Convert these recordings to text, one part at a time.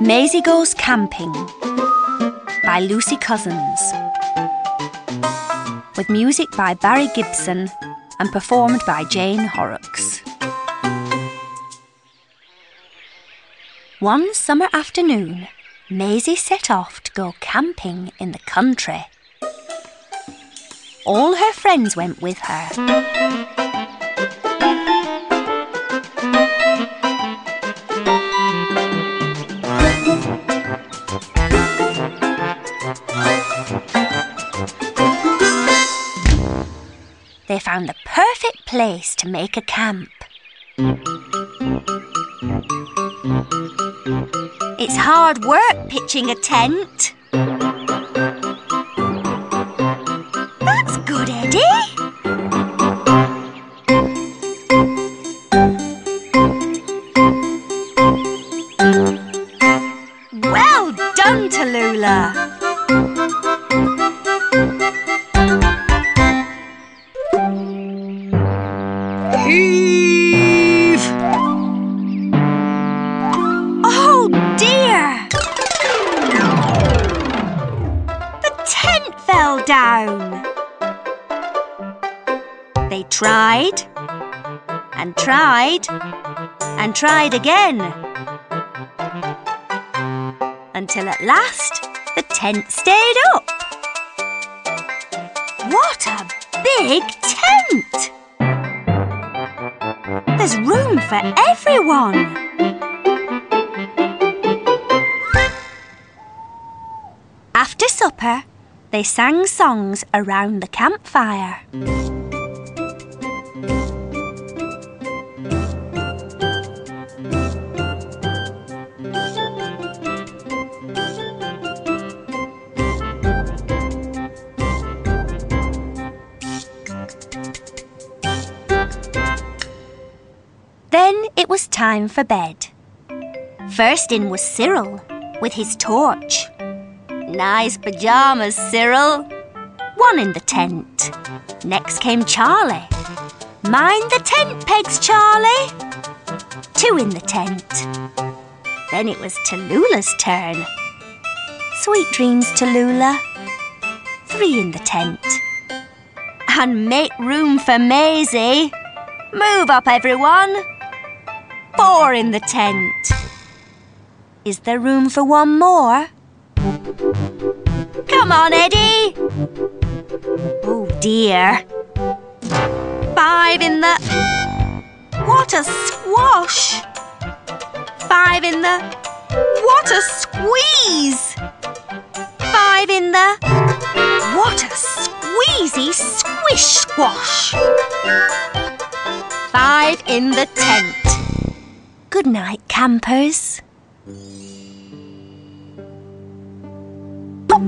Maisy Goes Camping by Lucy Cousins. With music by Barry Gibson and performed by Jane Horrocks. One summer afternoon, Maisy set off to go camping in the country. All her friends went with her. They found the perfect place to make a camp. It's hard work pitching a tent. That's good, Eddie. Well done, Tallulah. Oh dear! The tent fell down. They tried and tried and tried again until at last the tent stayed up. What a big tent! There's room for everyone. After supper, they sang songs around the campfire. Then it was time for bed. First in was Cyril with his torch. Nice pyjamas, Cyril. One in the tent. Next came Charlie. Mind the tent pegs, Charlie. Two in the tent. Then it was Tallulah's turn. Sweet dreams, Tallulah. Three in the tent. And make room for Maisy. Move up, everyone. Four in the tent. Is there room for one more? Come on, Eddie. Oh dear. Five in the. What a squash! Five in the. What a squeeze! Five in the. What a squeezy squish squash! Five in the tent. Good night, campers. Pop!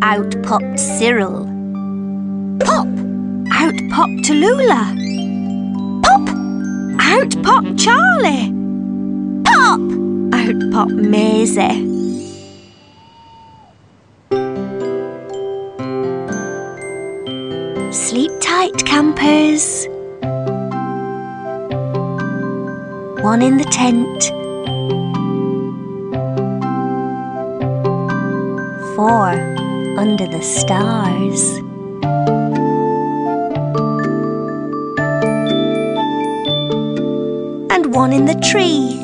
Out popped Cyril. Pop! Out popped Tallulah. Pop! Out popped Charlie. Pop! Out popped Maisy. Sleep tight, campers. One in the tent. Four under the stars. And one in the tree.